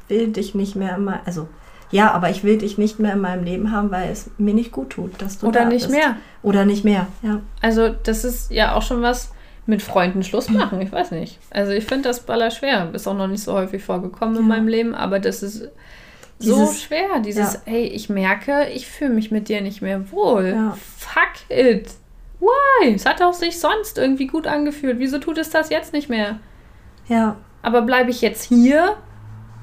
will dich nicht mehr immer, also ja, aber ich will dich nicht mehr in meinem Leben haben, weil es mir nicht gut tut, dass du Oder da nicht bist. mehr. Oder nicht mehr, ja. Also, das ist ja auch schon was mit Freunden Schluss machen. Ich weiß nicht. Also, ich finde das baller schwer. Ist auch noch nicht so häufig vorgekommen in Ja. meinem Leben, aber das ist so Dieses- schwer. Dieses, ja. hey, ich merke, ich fühle mich mit dir nicht mehr wohl. Ja. Fuck it. Why? Es hat doch sich sonst irgendwie gut angefühlt. Wieso tut es das jetzt nicht mehr? Ja, Aber bleibe ich jetzt hier,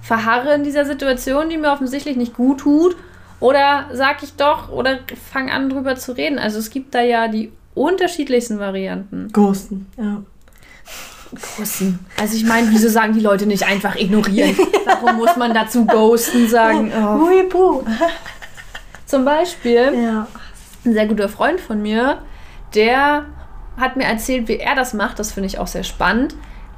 verharre in dieser Situation, die mir offensichtlich nicht gut tut, oder sag ich doch, oder fang an drüber zu reden. Also es gibt da ja die unterschiedlichsten Varianten. ghosten, ja. Ghosten. Also ich meine, wieso sagen die Leute nicht einfach ignorieren? Warum muss man dazu ghosten sagen? Oh. Hui, puh. Zum Beispiel, Ja. ein sehr guter Freund von mir, der hat mir erzählt, wie er das macht. Das finde ich auch sehr spannend.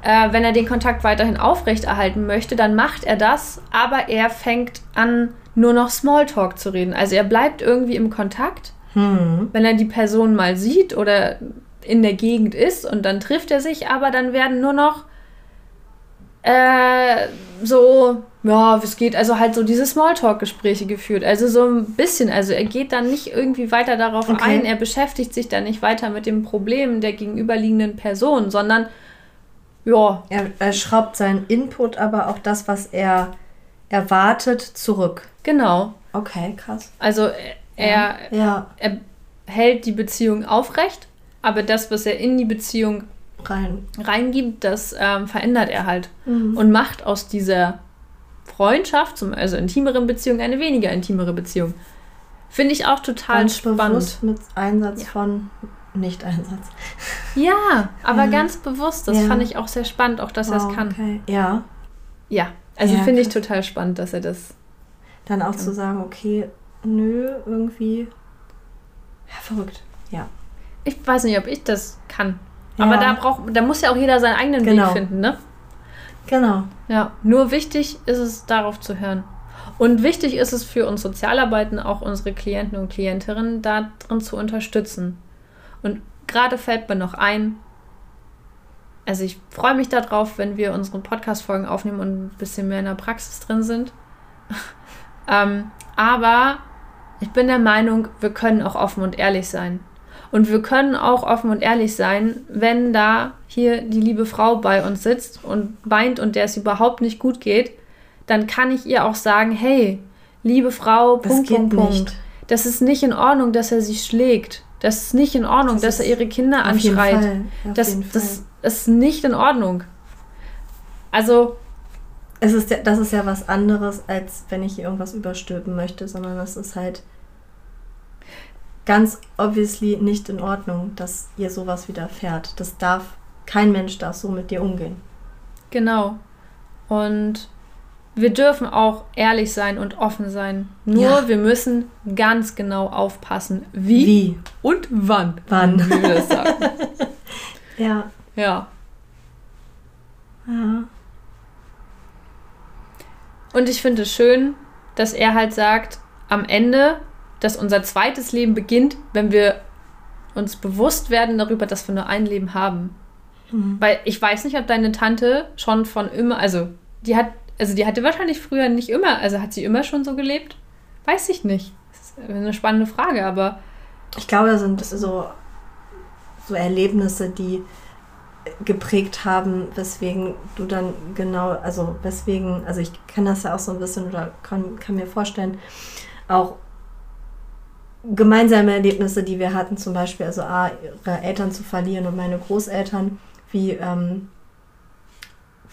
Äh, wenn er den Kontakt weiterhin aufrechterhalten möchte, dann macht er das, aber er fängt an, nur noch Smalltalk zu reden. Also er bleibt irgendwie im Kontakt, Hm. wenn er die Person mal sieht oder in der Gegend ist und dann trifft er sich, aber dann werden nur noch äh, so, ja, es geht, also halt so diese Smalltalk-Gespräche geführt. Also so ein bisschen, also er geht dann nicht irgendwie weiter darauf Okay. ein, er beschäftigt sich dann nicht weiter mit dem Problem der gegenüberliegenden Person, sondern ja, Er, er schraubt seinen Input, aber auch das, was er erwartet, zurück. genau. Okay, krass. Also er, Ja, er hält die Beziehung aufrecht, aber das, was er in die Beziehung rein. reingibt, das ähm, verändert er halt Mhm. und macht aus dieser Freundschaft, zum, also intimeren Beziehung, eine weniger intimere Beziehung. Finde ich auch total Ganz spannend. bewusst mit Einsatz Ja. von Nicht-Einsatz. Ja, aber Ja. ganz bewusst. Das Ja. fand ich auch sehr spannend, auch dass er es Wow, kann. Okay. Ja, Ja, also Ja, finde ich total spannend, dass er das. dann auch zu sagen, okay, nö, irgendwie. Verrückt. Ja. Ich weiß nicht, ob ich das kann. Aber da braucht, da muss ja auch jeder seinen eigenen Genau. Weg finden, ne? Genau. Ja, nur wichtig ist es, darauf zu hören. Und wichtig ist es für uns Sozialarbeiten, auch unsere Klienten und Klientinnen darin zu unterstützen. Und gerade fällt mir noch ein, also ich freue mich darauf, wenn wir unsere Podcast-Folgen aufnehmen und ein bisschen mehr in der Praxis drin sind. ähm, aber ich bin der Meinung, wir können auch offen und ehrlich sein. Und wir können auch offen und ehrlich sein, wenn da hier die liebe Frau bei uns sitzt und weint und der es überhaupt nicht gut geht, dann kann ich ihr auch sagen, hey, liebe Frau, Das Punkt, geht Punkt, Punkt. Das ist nicht in Ordnung, dass er sie schlägt. Das ist nicht in Ordnung, Das dass er ihre Kinder anschreit. Das, das ist nicht in Ordnung. Also, es ist ja, das ist ja was anderes, als wenn ich ihr irgendwas überstülpen möchte, sondern das ist halt ganz obviously nicht in Ordnung, dass ihr sowas widerfährt. Das darf, kein Mensch darf so mit dir umgehen. genau. Und wir dürfen auch ehrlich sein und offen sein. Nur Ja. wir müssen ganz genau aufpassen, wie, Wie? und wann. Wann? Wie wir das sagen. Ja. ja. ja. Und ich finde es schön, dass er halt sagt, am Ende, dass unser zweites Leben beginnt, wenn wir uns bewusst werden darüber, dass wir nur ein Leben haben. Mhm. Weil ich weiß nicht, ob deine Tante schon von immer, also die hat, also die hatte wahrscheinlich früher nicht immer, also hat sie immer schon so gelebt? Weiß ich nicht. Das ist eine spannende Frage, aber Ich glaube, das sind so, so Erlebnisse, die geprägt haben, weswegen du dann genau, also weswegen, also ich kann das ja auch so ein bisschen oder kann, kann mir vorstellen, auch gemeinsame Erlebnisse, die wir hatten, zum Beispiel, also A, ihre Eltern zu verlieren und meine Großeltern, wie ähm,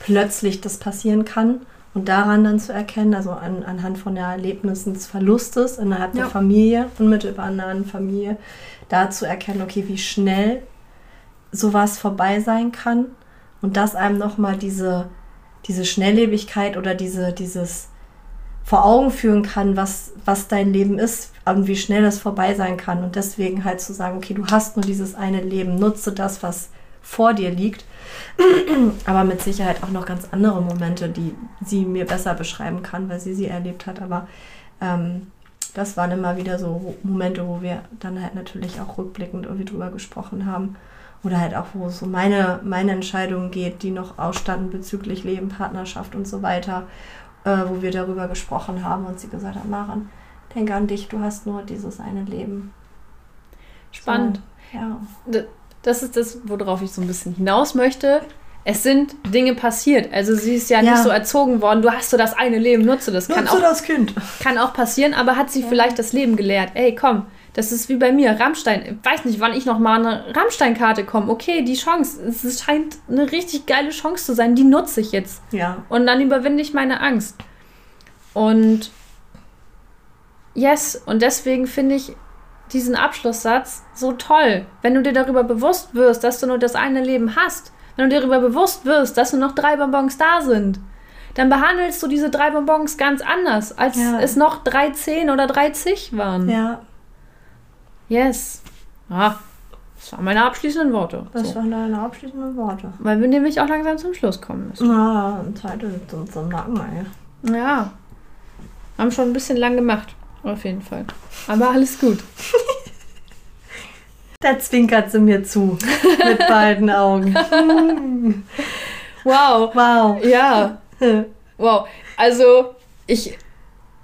plötzlich das passieren kann und daran dann zu erkennen, also an, anhand von der Erlebnissen des Verlustes innerhalb der Ja. Familie, unmittelbar nahen Familie, da zu erkennen, okay, wie schnell sowas vorbei sein kann und dass einem nochmal diese, diese Schnelllebigkeit oder diese, dieses vor Augen führen kann, was, was dein Leben ist und wie schnell es vorbei sein kann. Und deswegen halt zu sagen, okay, du hast nur dieses eine Leben, nutze das, was vor dir liegt. Aber mit Sicherheit auch noch ganz andere Momente, die sie mir besser beschreiben kann, weil sie sie erlebt hat. Aber ähm, das waren immer wieder so Momente, wo wir dann halt natürlich auch rückblickend irgendwie drüber gesprochen haben. Oder halt auch, wo es um meine, meine Entscheidungen geht, die noch ausstanden bezüglich Leben, Partnerschaft und so weiter, äh, wo wir darüber gesprochen haben und sie gesagt hat, Maren, denke an dich, du hast nur dieses eine Leben. spannend. So, ja. Das ist das, worauf ich so ein bisschen hinaus möchte. Es sind Dinge passiert. Also sie ist ja, Ja. nicht so erzogen worden, du hast so das eine Leben, nutze das. Kann Nutze auch, das Kind. kann auch passieren, aber hat sie Ja. vielleicht das Leben gelehrt. Ey, komm, das ist wie bei mir, Rammstein. Ich weiß nicht, wann ich noch mal eine Rammstein-Karte komme. Okay, die Chance, es scheint eine richtig geile Chance zu sein, die nutze ich jetzt. Ja. Und dann überwinde ich meine Angst. Und yes, und deswegen finde ich diesen Abschlusssatz so toll. Wenn du dir darüber bewusst wirst, dass du nur das eine Leben hast, wenn du dir darüber bewusst wirst, dass nur noch drei Bonbons da sind, dann behandelst du diese drei Bonbons ganz anders, als Ja. es noch drei zehn oder drei zig waren. Ja. Yes. Ah, Das waren meine abschließenden Worte. Das so. waren deine abschließenden Worte. Weil wir nämlich auch langsam zum Schluss kommen müssen. Na, Zeit ist uns im Nacken, ey. Ja. Haben schon ein bisschen lang gemacht. Auf jeden Fall. Aber alles gut. Da zwinkert sie mir zu. Mit beiden Augen. Wow. Wow. Ja. Wow. Also, ich,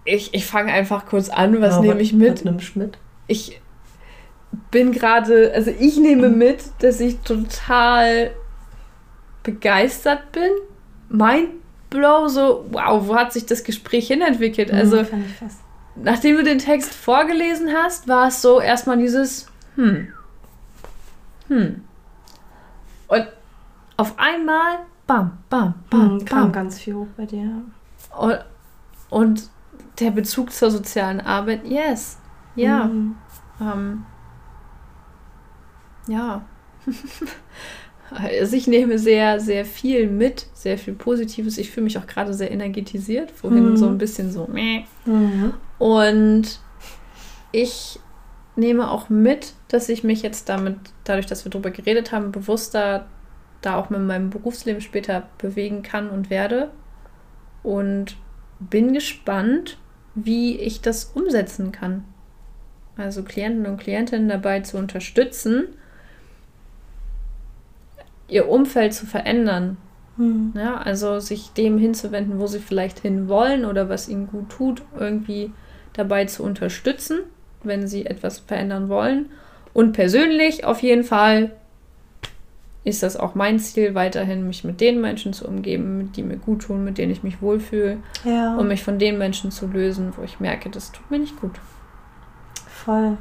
ich, ich fange einfach kurz an. Was Ja, nehme ich mit? Was nimmst du mit? ich bin gerade, also ich nehme mit, dass ich total begeistert bin. Mein Blow, so, wow, wo hat sich das Gespräch hinentwickelt? Also, Hm, fand ich fast. Nachdem du den Text vorgelesen hast, war es so erstmal dieses, hm, hm. Und auf einmal, bam, bam, bam, Hm, kam bam. ganz viel hoch bei dir. Und, und der Bezug zur sozialen Arbeit, yes, ja. Hm. Ähm, ja. also ich nehme sehr, sehr viel mit, sehr viel Positives. Ich fühle mich auch gerade sehr energetisiert. Vorhin Mhm. so ein bisschen so. Meh. Mhm. Und ich nehme auch mit, dass ich mich jetzt damit, dadurch, dass wir darüber geredet haben, bewusster da auch mit meinem Berufsleben später bewegen kann und werde. Und bin gespannt, wie ich das umsetzen kann. Also Klienten und Klientinnen dabei zu unterstützen, ihr Umfeld zu verändern. Hm. Ja, also sich dem hinzuwenden, wo sie vielleicht hinwollen oder was ihnen gut tut, irgendwie dabei zu unterstützen, wenn sie etwas verändern wollen. Und persönlich auf jeden Fall ist das auch mein Ziel, weiterhin mich mit den Menschen zu umgeben, die mir gut tun, mit denen ich mich wohlfühle Ja, und mich von den Menschen zu lösen, wo ich merke, das tut mir nicht gut. voll.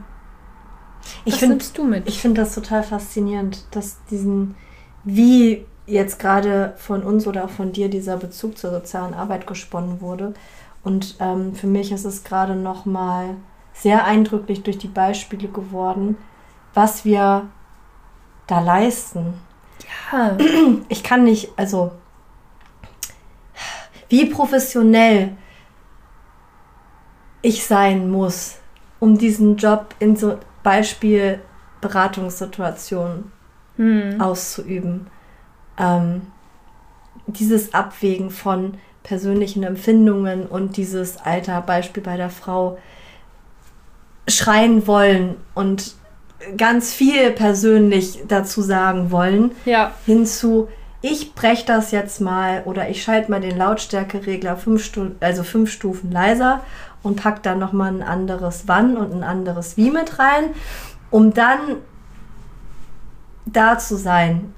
Ich Was finde nimmst du mit? ich find das total faszinierend, dass diesen, wie jetzt gerade von uns oder auch von dir dieser Bezug zur sozialen Arbeit gesponnen wurde. Und ähm, für mich ist es gerade nochmal sehr eindrücklich durch die Beispiele geworden, was wir da leisten. ja, ich kann nicht, also wie professionell ich sein muss, um diesen Job in so Beispiel Beratungssituationen hm. auszuüben. Ähm, dieses Abwägen von persönlichen Empfindungen und dieses Alter, Beispiel bei der Frau, schreien wollen und ganz viel persönlich dazu sagen wollen, ja, hinzu, ich breche das jetzt mal oder ich schalte mal den Lautstärkeregler fünf, Stu also fünf Stufen leiser und pack dann nochmal ein anderes Wann und ein anderes Wie mit rein, um dann da zu sein,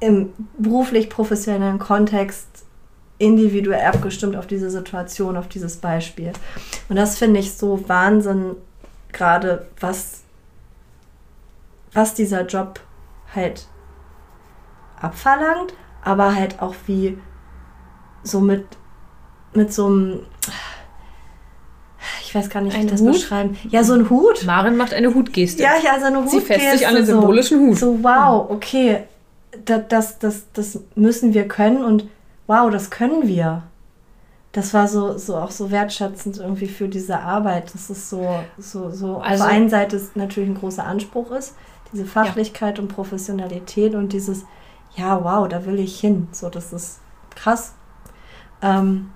im beruflich-professionellen Kontext individuell abgestimmt auf diese Situation, auf dieses Beispiel. Und das finde ich so Wahnsinn, gerade was, was dieser Job halt abverlangt, aber halt auch wie so mit, mit so einem, ich weiß gar nicht, wie ich das Hut? beschreiben. Ja, so ein Hut. Maren macht eine Hutgeste. Ja, ja, so eine Hut. Sie fässt sich an den symbolischen Hut. So, wow, okay, das, das, das, müssen wir können und wow, das können wir. Das war so, so auch so wertschätzend irgendwie für diese Arbeit. Das ist so, so, so Also- auf der einen Seite ist natürlich ein großer Anspruch ist, diese Fachlichkeit und Professionalität und dieses, ja, wow, da will ich hin. So, das ist krass. Ähm,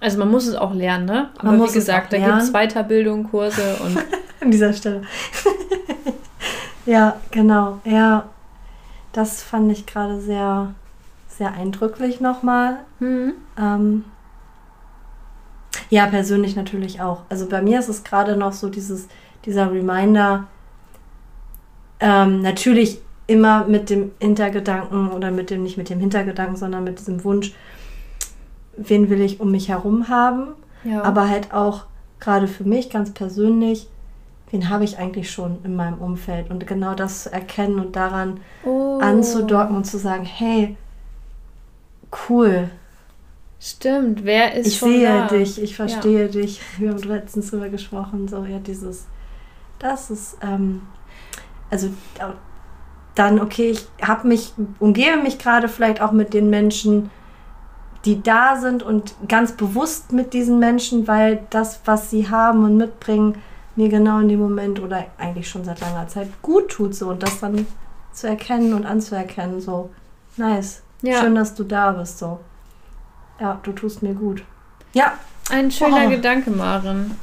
Also man muss es auch lernen, ne? Aber Man wie muss es gesagt, da gibt es. Weiterbildung, Kurse und an dieser Stelle. ja, genau. Ja, das fand ich gerade sehr, sehr eindrücklich nochmal. hm. Ähm, ja, persönlich natürlich auch. Also bei mir ist es gerade noch so dieses, dieser Reminder, ähm, natürlich immer mit dem Hintergedanken oder mit dem, nicht mit dem Hintergedanken, sondern mit diesem Wunsch, wen will ich um mich herum haben, ja. aber halt auch gerade für mich ganz persönlich, wen habe ich eigentlich schon in meinem Umfeld und genau das zu erkennen und daran oh. anzudocken und zu sagen, hey, cool, Stimmt, wer ist ich schon sehe da? dich, ich verstehe dich. Wir haben letztens drüber gesprochen, so ja, dieses, das ist, ähm, also dann, okay, ich habe mich, umgebe mich gerade vielleicht auch mit den Menschen, die da sind und ganz bewusst mit diesen Menschen, weil das, was sie haben und mitbringen, mir genau in dem Moment oder eigentlich schon seit langer Zeit gut tut so und das dann zu erkennen und anzuerkennen so nice Ja. schön dass du da bist so ja du tust mir gut ja Ein schöner Oh. Gedanke, Maren.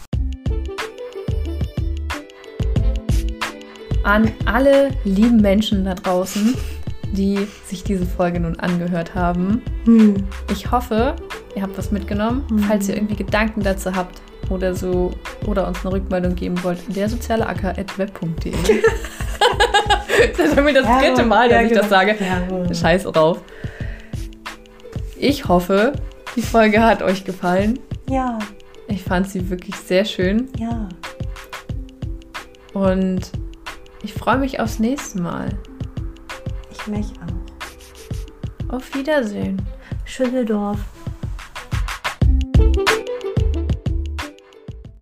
An alle lieben Menschen da draußen, die sich diese Folge nun angehört haben. hm. Ich hoffe, ihr habt was mitgenommen. Mhm. Falls ihr irgendwie Gedanken dazu habt oder so oder uns eine Rückmeldung geben wollt, der soziale acker.web.de. das ist irgendwie das Ja, dritte Mal, dass ja, ich das genau. sage. Ja. Scheiß drauf. Ich hoffe, die Folge hat euch gefallen. ja Ich fand sie wirklich sehr schön ja und ich freue mich aufs nächste Mal. ich mich auch Auf Wiedersehen. Schütteldorf